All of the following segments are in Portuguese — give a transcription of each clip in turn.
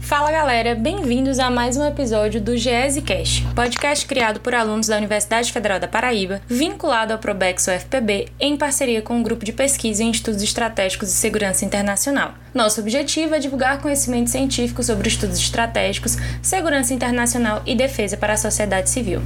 Fala galera, bem-vindos a mais um episódio do GESE Cash, podcast criado por alunos da Universidade Federal da Paraíba, vinculado ao Probex UFPB em parceria com o um grupo de pesquisa em estudos estratégicos e segurança internacional. Nosso objetivo é divulgar conhecimento científico sobre estudos estratégicos, segurança internacional e defesa para a sociedade civil.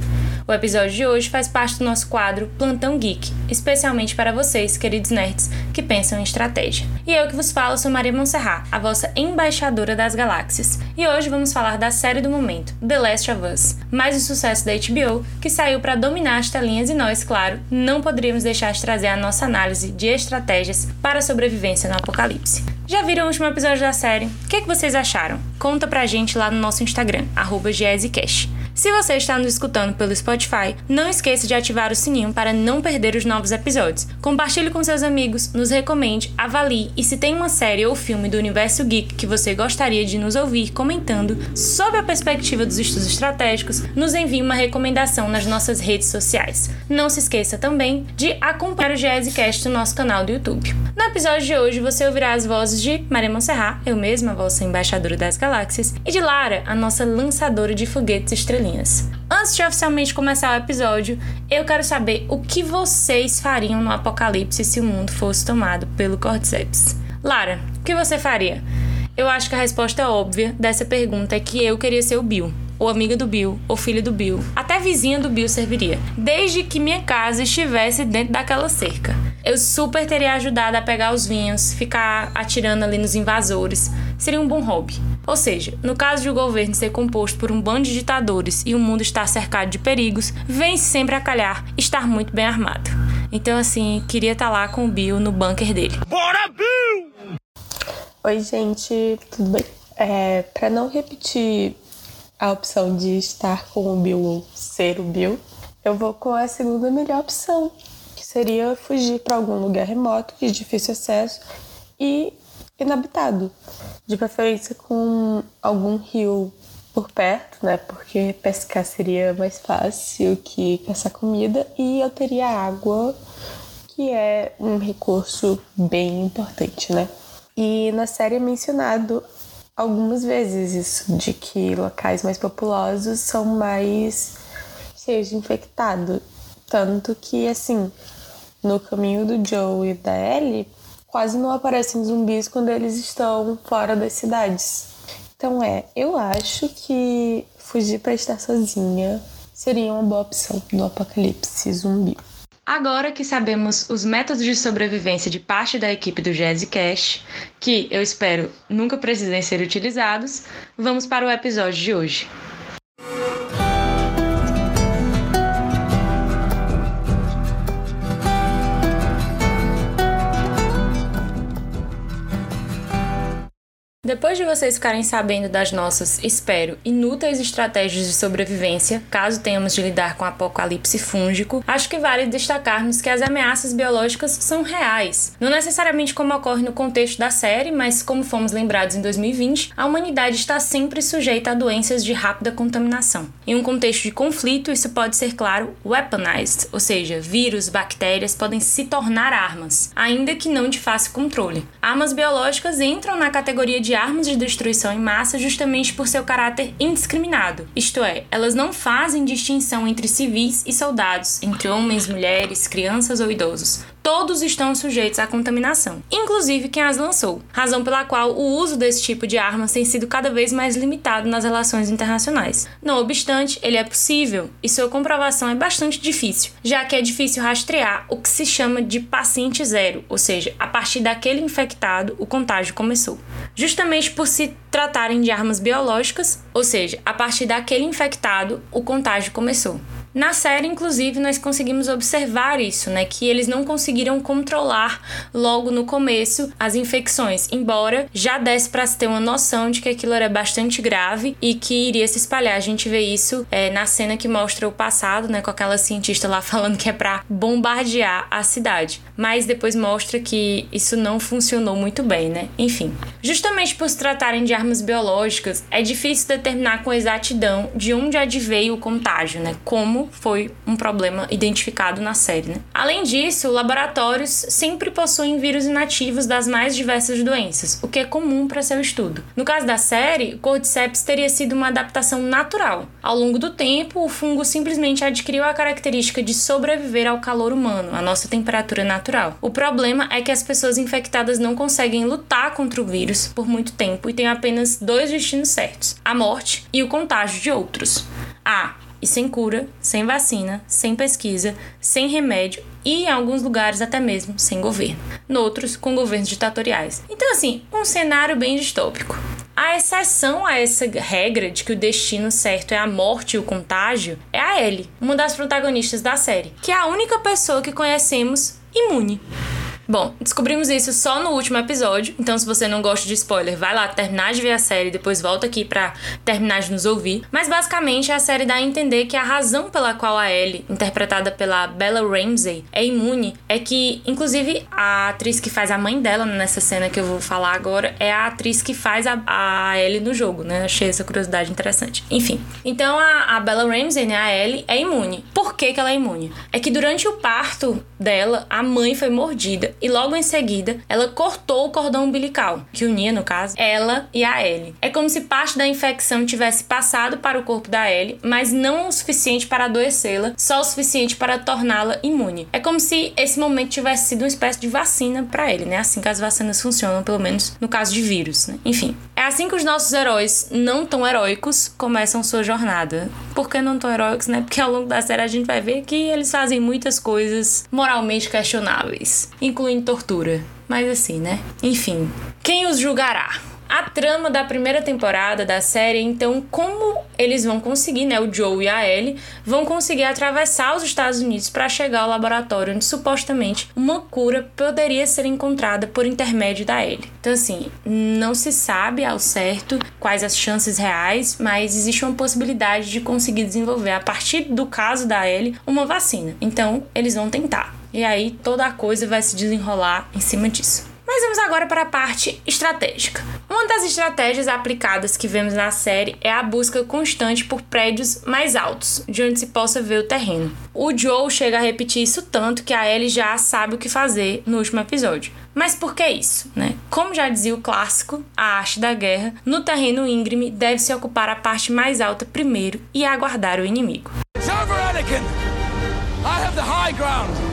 O episódio de hoje faz parte do nosso quadro Plantão Geek, especialmente para vocês, queridos nerds, que pensam em estratégia. E eu que vos falo sou Maria Monserrat, a vossa embaixadora das galáxias. E hoje vamos falar da série do momento, The Last of Us, mais um sucesso da HBO que saiu para dominar as telinhas e nós, claro, não poderíamos deixar de trazer a nossa análise de estratégias para a sobrevivência no apocalipse. Já viram o último episódio da série? O que, é que vocês acharam? Conta pra gente lá no nosso Instagram, arroba se você está nos escutando pelo Spotify, não esqueça de ativar o sininho para não perder os novos episódios. Compartilhe com seus amigos, nos recomende, avalie e se tem uma série ou filme do universo geek que você gostaria de nos ouvir comentando sob a perspectiva dos estudos estratégicos, nos envie uma recomendação nas nossas redes sociais. Não se esqueça também de acompanhar o GESCast no nosso canal do YouTube. No episódio de hoje você ouvirá as vozes de Maria Monserrat, eu mesma, a vossa embaixadora das galáxias, e de Lara, a nossa lançadora de foguetes Antes de oficialmente começar o episódio, eu quero saber o que vocês fariam no apocalipse se o mundo fosse tomado pelo Cordyceps. Lara, o que você faria? Eu acho que a resposta óbvia dessa pergunta é que eu queria ser o Bill ou amiga do Bill, ou filha do Bill, até vizinha do Bill serviria, desde que minha casa estivesse dentro daquela cerca. Eu super teria ajudado a pegar os vinhos, ficar atirando ali nos invasores. Seria um bom hobby. Ou seja, no caso de o governo ser composto por um bando de ditadores e o mundo estar cercado de perigos, vem sempre a calhar estar muito bem armado. Então, assim, queria estar lá com o Bill no bunker dele. Bora, Bill! Oi, gente, tudo bem? É, para não repetir a opção de estar com o Bill ou ser o Bill, eu vou com a segunda melhor opção, que seria fugir para algum lugar remoto de difícil acesso e inabitado, de preferência com algum rio por perto, né? Porque pescar seria mais fácil que caçar comida e eu teria água, que é um recurso bem importante, né? E na série é mencionado algumas vezes isso, de que locais mais populosos são mais cheios de infectado. Tanto que, assim, no caminho do Joe e da Ellie, quase não aparecem zumbis quando eles estão fora das cidades. Então é, eu acho que fugir para estar sozinha seria uma boa opção no apocalipse zumbi. Agora que sabemos os métodos de sobrevivência de parte da equipe do Jazzy Cash, que eu espero nunca precisem ser utilizados, vamos para o episódio de hoje. Depois de vocês ficarem sabendo das nossas, espero, inúteis estratégias de sobrevivência, caso tenhamos de lidar com apocalipse fúngico, acho que vale destacarmos que as ameaças biológicas são reais. Não necessariamente como ocorre no contexto da série, mas como fomos lembrados em 2020, a humanidade está sempre sujeita a doenças de rápida contaminação. Em um contexto de conflito, isso pode ser, claro, weaponized, ou seja, vírus, bactérias podem se tornar armas, ainda que não de fácil controle. Armas biológicas entram na categoria de armas de destruição em massa justamente por seu caráter indiscriminado, isto é, elas não fazem distinção entre civis e soldados, entre homens, mulheres, crianças ou idosos todos estão sujeitos à contaminação, inclusive quem as lançou, razão pela qual o uso desse tipo de armas tem sido cada vez mais limitado nas relações internacionais. Não obstante, ele é possível e sua comprovação é bastante difícil, já que é difícil rastrear o que se chama de paciente zero, ou seja, a partir daquele infectado o contágio começou. Justamente por se tratarem de armas biológicas, ou seja, a partir daquele infectado o contágio começou. Na série, inclusive, nós conseguimos observar isso, né? Que eles não conseguiram controlar logo no começo as infecções, embora já desse para se ter uma noção de que aquilo era bastante grave e que iria se espalhar. A gente vê isso é, na cena que mostra o passado, né? Com aquela cientista lá falando que é para bombardear a cidade. Mas depois mostra que isso não funcionou muito bem, né? Enfim. Justamente por se tratarem de armas biológicas, é difícil determinar com exatidão de onde adveio o contágio, né? Como foi um problema identificado na série. Né? Além disso, laboratórios sempre possuem vírus inativos das mais diversas doenças, o que é comum para seu estudo. No caso da série, o Cordyceps teria sido uma adaptação natural. Ao longo do tempo, o fungo simplesmente adquiriu a característica de sobreviver ao calor humano, a nossa temperatura natural. O problema é que as pessoas infectadas não conseguem lutar contra o vírus por muito tempo e têm apenas dois destinos certos: a morte e o contágio de outros. Ah, e sem cura, sem vacina, sem pesquisa, sem remédio e em alguns lugares até mesmo sem governo. Noutros, com governos ditatoriais. Então, assim, um cenário bem distópico. A exceção a essa regra de que o destino certo é a morte e o contágio é a Ellie, uma das protagonistas da série, que é a única pessoa que conhecemos imune. Bom, descobrimos isso só no último episódio, então se você não gosta de spoiler, vai lá terminar de ver a série depois volta aqui para terminar de nos ouvir. Mas basicamente a série dá a entender que a razão pela qual a Ellie, interpretada pela Bella Ramsey, é imune é que, inclusive, a atriz que faz a mãe dela nessa cena que eu vou falar agora é a atriz que faz a, a Ellie no jogo, né? Achei essa curiosidade interessante. Enfim, então a, a Bella Ramsey, né, a Ellie, é imune. Por que, que ela é imune? É que durante o parto dela, a mãe foi mordida e logo em seguida ela cortou o cordão umbilical, que unia, no caso, ela e a Ellie. É como se parte da infecção tivesse passado para o corpo da Ellie, mas não o suficiente para adoecê-la, só o suficiente para torná-la imune. É como se esse momento tivesse sido uma espécie de vacina para ele, né? Assim que as vacinas funcionam, pelo menos no caso de vírus, né? Enfim. É assim que os nossos heróis não tão heróicos começam sua jornada. Por que não tão heróicos, né? Porque ao longo da série a gente vai ver que eles fazem muitas coisas moralmente questionáveis, incluindo tortura. Mas assim, né? Enfim, quem os julgará? A trama da primeira temporada da série, então, como eles vão conseguir, né? O Joe e a Ellie vão conseguir atravessar os Estados Unidos para chegar ao laboratório onde supostamente uma cura poderia ser encontrada por intermédio da Ellie. Então, assim, não se sabe ao certo quais as chances reais, mas existe uma possibilidade de conseguir desenvolver, a partir do caso da Ellie, uma vacina. Então, eles vão tentar. E aí toda a coisa vai se desenrolar em cima disso. Mas vamos agora para a parte estratégica. Uma das estratégias aplicadas que vemos na série é a busca constante por prédios mais altos, de onde se possa ver o terreno. O Joe chega a repetir isso tanto que a Ellie já sabe o que fazer no último episódio. Mas por que isso, né? Como já dizia o clássico, a arte da guerra, no terreno íngreme deve-se ocupar a parte mais alta primeiro e aguardar o inimigo. Anakin! I have the high ground!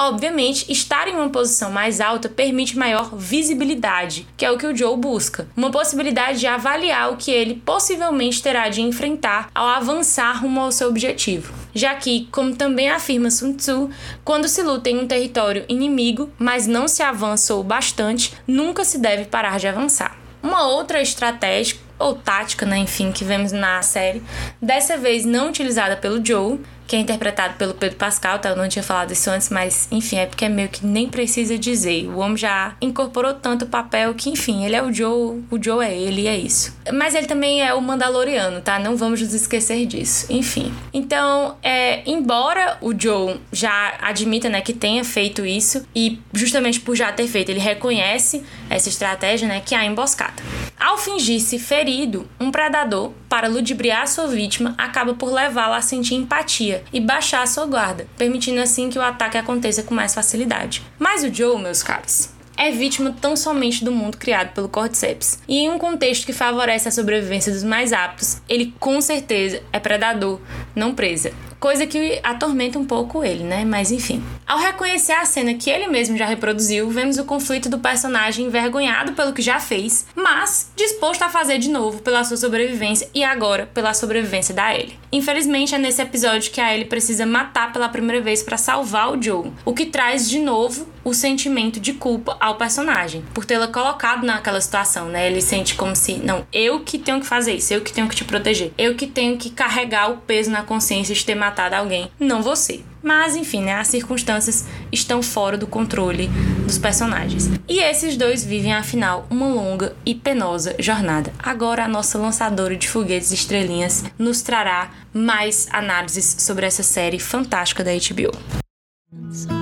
Obviamente, estar em uma posição mais alta permite maior visibilidade, que é o que o Joe busca. Uma possibilidade de avaliar o que ele possivelmente terá de enfrentar ao avançar rumo ao seu objetivo. Já que, como também afirma Sun Tzu, quando se luta em um território inimigo, mas não se avança o bastante, nunca se deve parar de avançar. Uma outra estratégia ou tática, né, enfim, que vemos na série, dessa vez não utilizada pelo Joe, que é interpretado pelo Pedro Pascal, tá? Eu não tinha falado isso antes, mas enfim, é porque é meio que nem precisa dizer. O homem já incorporou tanto o papel que, enfim, ele é o Joe, o Joe é ele, e é isso. Mas ele também é o Mandaloriano, tá? Não vamos nos esquecer disso. Enfim. Então, é, embora o Joe já admita, né, que tenha feito isso, e justamente por já ter feito, ele reconhece essa estratégia, né, que é a emboscada. Ao fingir-se ferido, um predador, para ludibriar sua vítima, acaba por levá-la a sentir empatia e baixar a sua guarda, permitindo assim que o ataque aconteça com mais facilidade. Mas o Joe, meus caros, é vítima tão somente do mundo criado pelo Cordyceps. E em um contexto que favorece a sobrevivência dos mais aptos, ele com certeza é predador, não presa coisa que atormenta um pouco ele, né? Mas enfim. Ao reconhecer a cena que ele mesmo já reproduziu, vemos o conflito do personagem envergonhado pelo que já fez, mas disposto a fazer de novo pela sua sobrevivência e agora pela sobrevivência da Ellie. Infelizmente, é nesse episódio que a Ellie precisa matar pela primeira vez para salvar o Joe, o que traz de novo o sentimento de culpa ao personagem por tê-la colocado naquela situação, né? Ele sente como se, não, eu que tenho que fazer isso, eu que tenho que te proteger, eu que tenho que carregar o peso na consciência de ter matado alguém, não você. Mas enfim, né, as circunstâncias estão fora do controle dos personagens. E esses dois vivem, afinal, uma longa e penosa jornada. Agora a nossa lançadora de foguetes estrelinhas nos trará mais análises sobre essa série fantástica da HBO.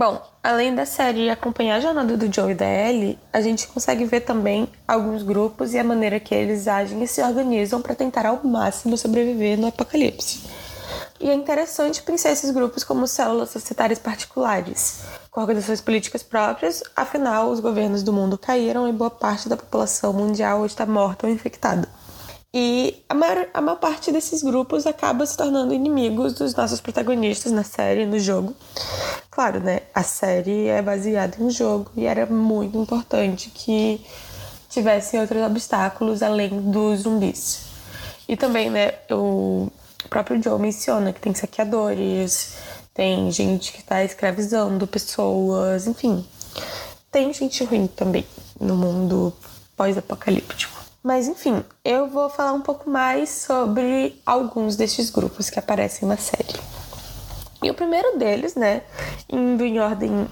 Bom, além da série acompanhar a jornada do Joe e da Ellie, a gente consegue ver também alguns grupos e a maneira que eles agem e se organizam para tentar ao máximo sobreviver no apocalipse. E é interessante pensar esses grupos como células societárias particulares, com organizações políticas próprias, afinal, os governos do mundo caíram e boa parte da população mundial está morta ou infectada. E a maior, a maior parte desses grupos acaba se tornando inimigos dos nossos protagonistas na série, no jogo. Claro, né? A série é baseada em um jogo e era muito importante que tivessem outros obstáculos além dos zumbis. E também, né, o próprio Joe menciona que tem saqueadores, tem gente que está escravizando pessoas, enfim. Tem gente ruim também no mundo pós-apocalíptico. Mas enfim, eu vou falar um pouco mais sobre alguns destes grupos que aparecem na série. E o primeiro deles, né, indo em ordem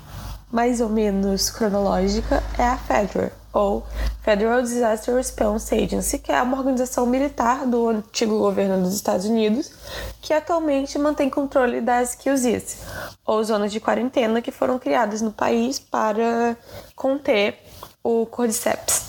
mais ou menos cronológica, é a Federal, ou Federal Disaster Response Agency, que é uma organização militar do antigo governo dos Estados Unidos, que atualmente mantém controle das QZs, ou zonas de quarentena que foram criadas no país para conter o Cordyceps.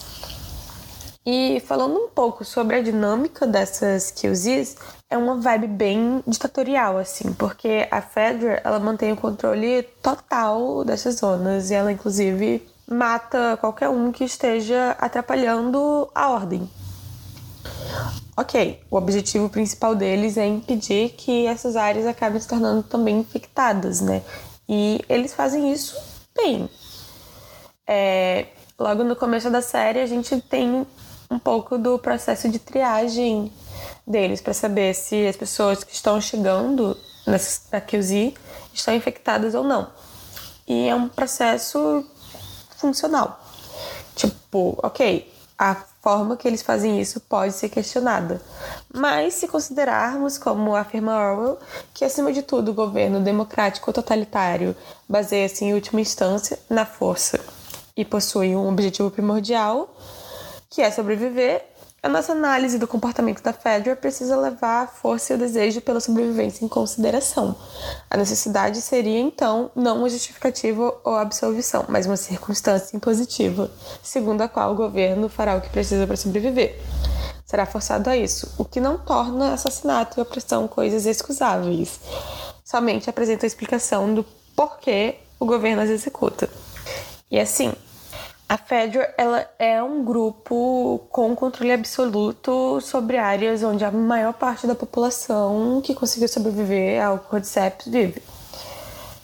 E falando um pouco sobre a dinâmica dessas QZs, é uma vibe bem ditatorial, assim, porque a Fedra, ela mantém o controle total dessas zonas e ela, inclusive, mata qualquer um que esteja atrapalhando a ordem. Ok, o objetivo principal deles é impedir que essas áreas acabem se tornando também infectadas, né? E eles fazem isso bem. É, logo no começo da série, a gente tem um pouco do processo de triagem deles para saber se as pessoas que estão chegando na QZ estão infectadas ou não. E é um processo funcional. Tipo, ok, a forma que eles fazem isso pode ser questionada. Mas se considerarmos, como afirma Orwell, que acima de tudo o governo democrático totalitário baseia-se em última instância na força e possui um objetivo primordial, que é sobreviver, a nossa análise do comportamento da Fedra precisa levar a força e o desejo pela sobrevivência em consideração. A necessidade seria, então, não uma justificativa ou absolvição, mas uma circunstância impositiva, segundo a qual o governo fará o que precisa para sobreviver. Será forçado a isso, o que não torna assassinato e opressão coisas excusáveis. Somente apresenta a explicação do porquê o governo as executa. E assim, a Fedra ela é um grupo com controle absoluto sobre áreas onde a maior parte da população que conseguiu sobreviver ao Cordyceps vive.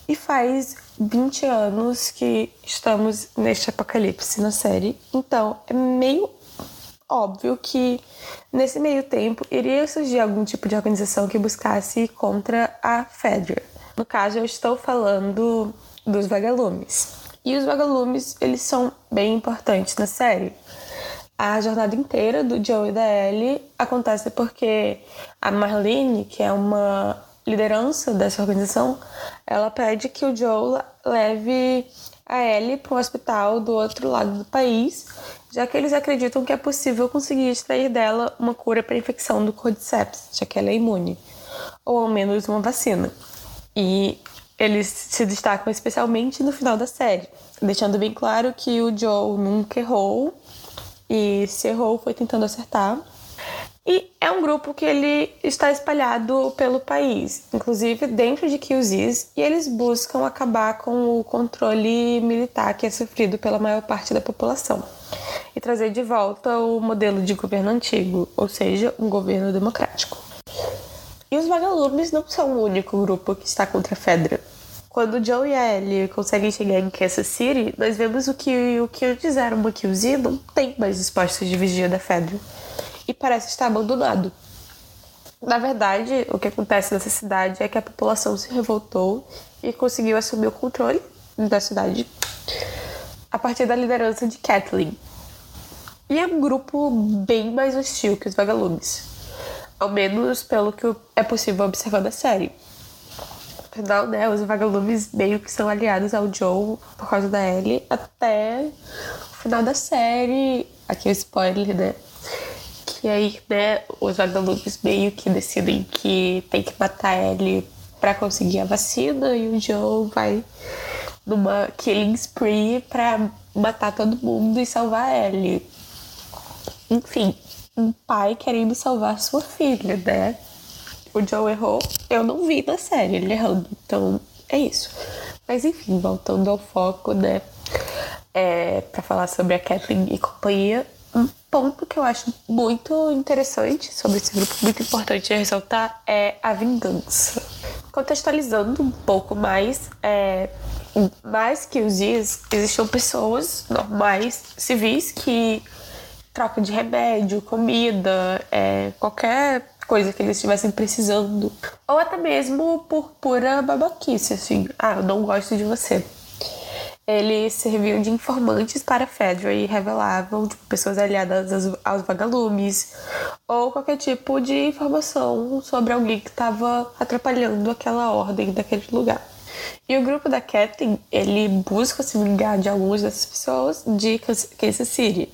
E faz 20 anos que estamos neste apocalipse na série, então é meio óbvio que nesse meio tempo iria surgir algum tipo de organização que buscasse contra a Fedra. No caso, eu estou falando dos vagalumes. E os vagalumes, eles são bem importantes na série. A jornada inteira do Joe e da Ellie acontece porque a Marlene, que é uma liderança dessa organização, ela pede que o Joe leve a Ellie para um hospital do outro lado do país, já que eles acreditam que é possível conseguir extrair dela uma cura para a infecção do Cordyceps, já que ela é imune, ou ao menos uma vacina. E eles se destacam especialmente no final da série, deixando bem claro que o Joe nunca errou e se errou foi tentando acertar. E é um grupo que ele está espalhado pelo país, inclusive dentro de QZs, e eles buscam acabar com o controle militar que é sofrido pela maior parte da população e trazer de volta o modelo de governo antigo, ou seja, um governo democrático. E os vagalumes não são o único grupo que está contra Fedra. Quando Joe e Ellie conseguem chegar em Kansas City, nós vemos o que o que antes era uma QZ não tem mais os postos de vigia da Fedra e parece estar abandonado. Na verdade, o que acontece nessa cidade é que a população se revoltou e conseguiu assumir o controle da cidade a partir da liderança de Kathleen. E é um grupo bem mais hostil que os vagalumes ao menos pelo que é possível observar da série. Afinal, né, os vagalumes meio que são aliados ao Joe por causa da Ellie até o final da série. Aqui o spoiler, né? Que aí, né, os vagalumes meio que decidem que tem que matar a Ellie pra conseguir a vacina e o Joe vai numa killing spree pra matar todo mundo e salvar Ellie. Enfim, um pai querendo salvar sua filha, né? O Joe errou, eu não vi na série ele errando, então é isso. Mas enfim, voltando ao foco, né? É, para falar sobre a Kathleen e companhia, um ponto que eu acho muito interessante sobre esse grupo, muito importante ressaltar, é a vingança. Contextualizando um pouco mais, é, mais que os dias, existiam pessoas normais, civis, que troca de remédio, comida, é, qualquer coisa que eles estivessem precisando. Ou até mesmo por pura babaquice, assim. Ah, eu não gosto de você. Eles serviam de informantes para Fedra e revelavam tipo, pessoas aliadas aos, aos vagalumes ou qualquer tipo de informação sobre alguém que estava atrapalhando aquela ordem daquele lugar. E o grupo da Captain, ele busca se vingar de algumas dessas pessoas de Kansas City.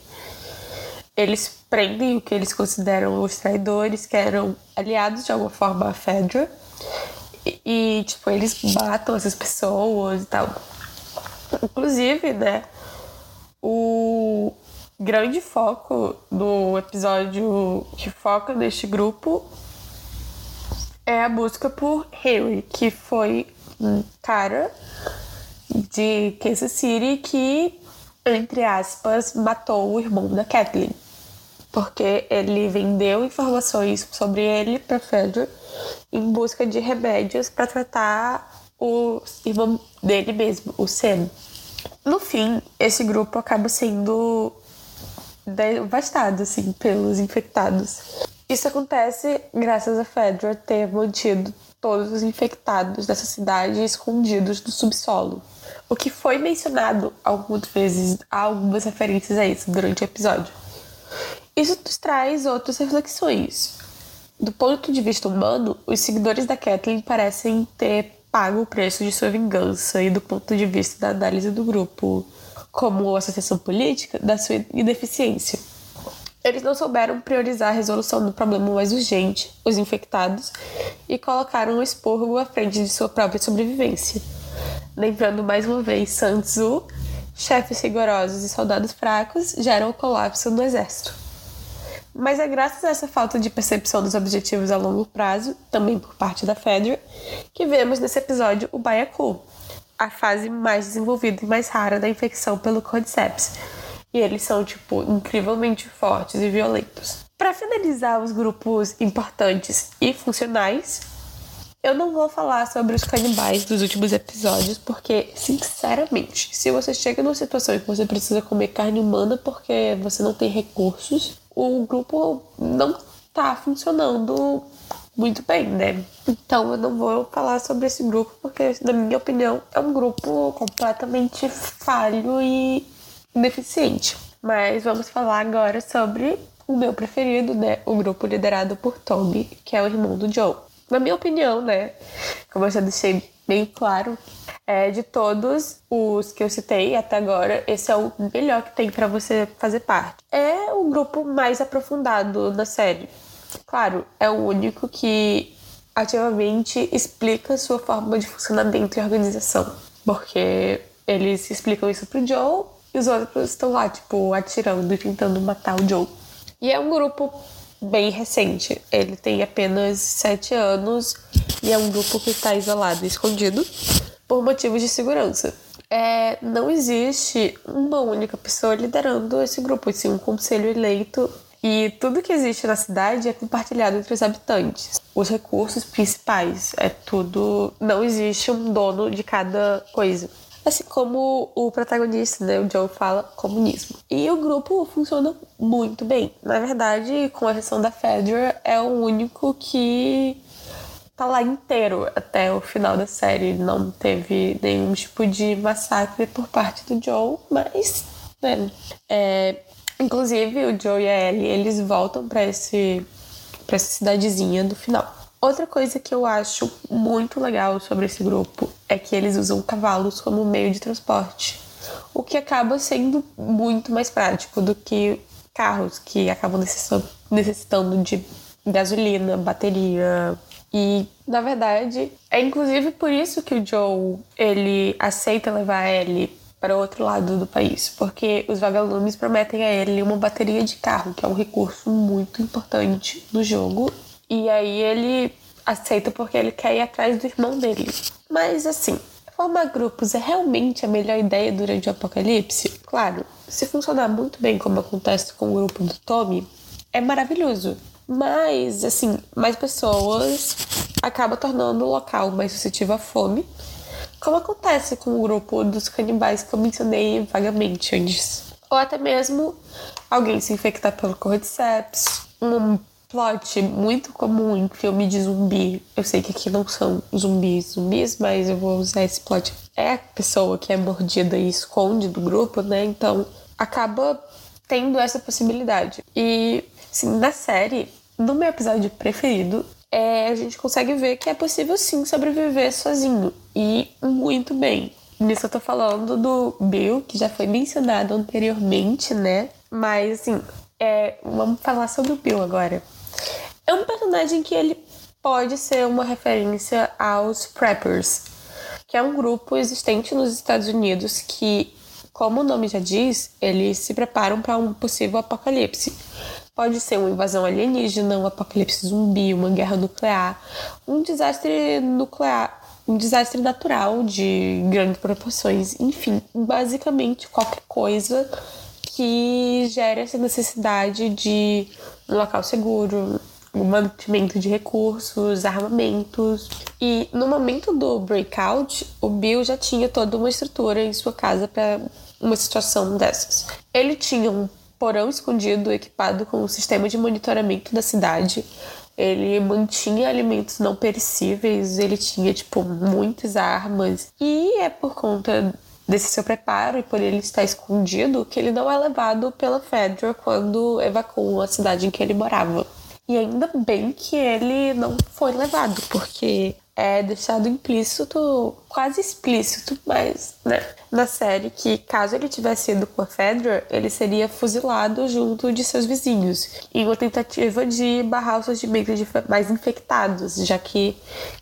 Eles prendem o que eles consideram os traidores, que eram aliados de alguma forma à Fedra. E, e tipo, eles matam essas pessoas e tal. Inclusive, né, o grande foco do episódio que foca neste grupo é a busca por Harry, que foi um cara de Kansas City que, entre aspas, matou o irmão da Kathleen. Porque ele vendeu informações sobre ele para Fedor em busca de remédios para tratar o irmão dele mesmo, o Sam. No fim, esse grupo acaba sendo devastado assim, pelos infectados. Isso acontece graças a Fedra ter mantido todos os infectados dessa cidade escondidos no subsolo. O que foi mencionado algumas vezes, há algumas referências a isso durante o episódio. Isso nos traz outras reflexões. Do ponto de vista humano, os seguidores da Kathleen parecem ter pago o preço de sua vingança e do ponto de vista da análise do grupo como associação política da sua ineficiência. Eles não souberam priorizar a resolução do problema mais urgente, os infectados, e colocaram o expurgo à frente de sua própria sobrevivência. Lembrando mais uma vez Sun Tzu, chefes rigorosos e soldados fracos geram o colapso no exército. Mas é graças a essa falta de percepção dos objetivos a longo prazo, também por parte da Fedra, que vemos nesse episódio o Baiacu, a fase mais desenvolvida e mais rara da infecção pelo Cordyceps, e eles são, tipo, incrivelmente fortes e violentos. Para finalizar os grupos importantes e funcionais, eu não vou falar sobre os canibais dos últimos episódios, porque, sinceramente, se você chega numa situação em que você precisa comer carne humana porque você não tem recursos, o grupo não tá funcionando muito bem, né? Então eu não vou falar sobre esse grupo porque, na minha opinião, é um grupo completamente falho e deficiente. Mas vamos falar agora sobre o meu preferido, né? O grupo liderado por Tommy, que é o irmão do Joe. Na minha opinião, né? Como eu já deixei bem claro, é, de todos os que eu citei até agora, esse é o melhor que tem para você fazer parte. É o grupo mais aprofundado da série. Claro, é o único que ativamente explica sua forma de funcionamento e organização. Porque eles explicam isso pro Joe e os outros estão lá, tipo, atirando e tentando matar o Joe. E é um grupo bem recente. Ele tem apenas sete anos e é um grupo que está isolado e escondido por motivos de segurança. É, não existe uma única pessoa liderando esse grupo, sim um conselho eleito e tudo que existe na cidade é compartilhado entre os habitantes. Os recursos principais é tudo. Não existe um dono de cada coisa. Assim como o protagonista, né, o Joe, fala comunismo. E o grupo funciona muito bem. Na verdade, com a exceção da Fedra, é o único que tá lá inteiro até o final da série. Não teve nenhum tipo de massacre por parte do Joe, mas, né, é, Inclusive, o Joe e a Ellie, eles voltam para esse para essa cidadezinha do final. Outra coisa que eu acho muito legal sobre esse grupo é que eles usam cavalos como meio de transporte, o que acaba sendo muito mais prático do que carros que acabam necessitando de gasolina, bateria, E, na verdade, é inclusive por isso que o Joe, ele aceita levar a Ellie para o outro lado do país, porque os vagalumes prometem a ele uma bateria de carro, que é um recurso muito importante no jogo. E aí ele aceita porque ele quer ir atrás do irmão dele. Mas assim, formar grupos é realmente a melhor ideia durante o apocalipse? Claro, se funcionar muito bem como acontece com o grupo do Tommy, é maravilhoso. Mas, assim, mais pessoas acaba tornando o local mais suscetível à fome, como acontece com o grupo dos canibais que eu mencionei vagamente antes. Ou até mesmo alguém se infectar pelo Cordyceps, um plot muito comum em filme de zumbi. Eu sei que aqui não são zumbis zumbis, mas eu vou usar esse plot. É a pessoa que é mordida e esconde do grupo, né? Então acaba tendo essa possibilidade. E, assim, na série, no meu episódio preferido, é, a gente consegue ver que é possível sim sobreviver sozinho e muito bem. Nisso eu tô falando do Bill, que já foi mencionado anteriormente, né? Mas assim, é, vamos falar sobre o Bill agora. É um personagem que ele pode ser uma referência aos Preppers, que é um grupo existente nos Estados Unidos que, como o nome já diz, eles se preparam para um possível apocalipse. Pode ser uma invasão alienígena, um apocalipse zumbi, uma guerra nuclear, um desastre nuclear, um desastre natural de grandes proporções, enfim, basicamente qualquer coisa que gere essa necessidade de local seguro, mantimento de recursos, armamentos. E no momento do breakout, o Bill já tinha toda uma estrutura em sua casa para uma situação dessas. Ele tinha um porão escondido equipado com um sistema de monitoramento da cidade. Ele mantinha alimentos não perecíveis, ele tinha, tipo, muitas armas. E é por conta desse seu preparo e por ele estar escondido que ele não é levado pela Fedra quando evacuam a cidade em que ele morava. E ainda bem que ele não foi levado, porque é deixado implícito, quase explícito, mas, né, na série que caso ele tivesse ido com a Fedra, ele seria fuzilado junto de seus vizinhos, em uma tentativa de barrar o surgimento de mais infectados, já que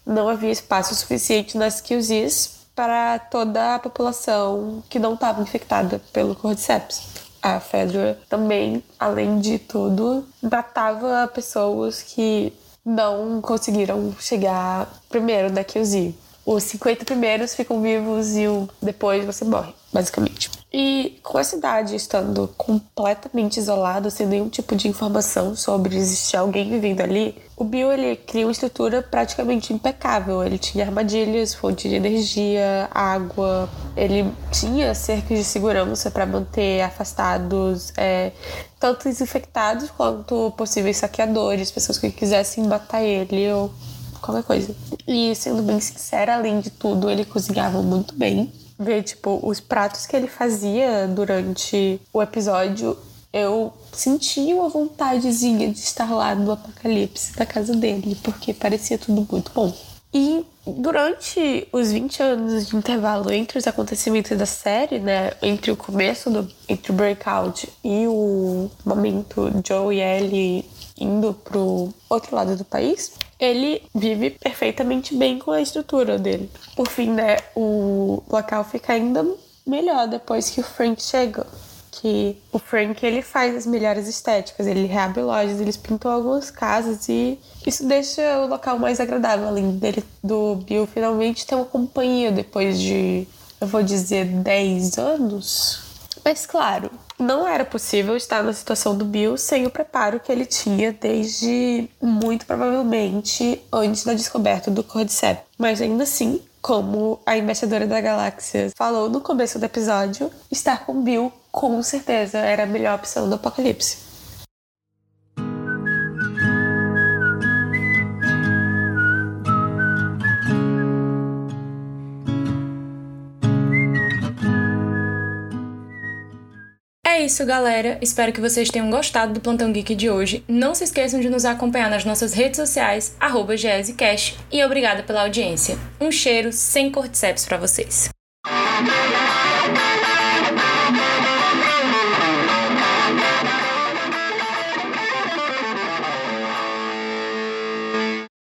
não havia espaço suficiente nas QZs para toda a população que não estava infectada pelo Cordyceps. A Fedra também, além de tudo, matava pessoas que não conseguiram chegar primeiro da QZ. Os 50 primeiros ficam vivos e o depois você morre, basicamente. E com a cidade estando completamente isolada, sem nenhum tipo de informação sobre existir alguém vivendo ali, o Bill ele cria uma estrutura praticamente impecável. Ele tinha armadilhas, fonte de energia, água, ele tinha cercas de segurança para manter afastados é, tanto os infectados quanto possíveis saqueadores, pessoas que quisessem matar ele ou qualquer coisa. E sendo bem sincera, além de tudo, ele cozinhava muito bem ver, tipo, os pratos que ele fazia durante o episódio, eu senti uma vontadezinha de estar lá no apocalipse da casa dele, porque parecia tudo muito bom. E durante os 20 anos de intervalo entre os acontecimentos da série, né, entre o começo do entre o breakout e o momento Joe e Ellie indo pro outro lado do país, ele vive perfeitamente bem com a estrutura dele. Por fim, né, o local fica ainda melhor depois que o Frank chega. Que o Frank ele faz as melhores estéticas, ele reabre lojas, ele pintou algumas casas e isso deixa o local mais agradável, além dele do Bill finalmente ter uma companhia depois de, eu vou dizer, 10 anos. Mas claro, não era possível estar na situação do Bill sem o preparo que ele tinha desde muito provavelmente antes da descoberta do Cordyceps. Mas ainda assim, como a embaixadora da galáxia falou no começo do episódio, estar com Bill com certeza era a melhor opção do apocalipse. Isso, galera. Espero que vocês tenham gostado do Plantão Geek de hoje. Não se esqueçam de nos acompanhar nas nossas redes sociais, arroba e obrigada pela audiência. Um cheiro sem cordyceps para vocês.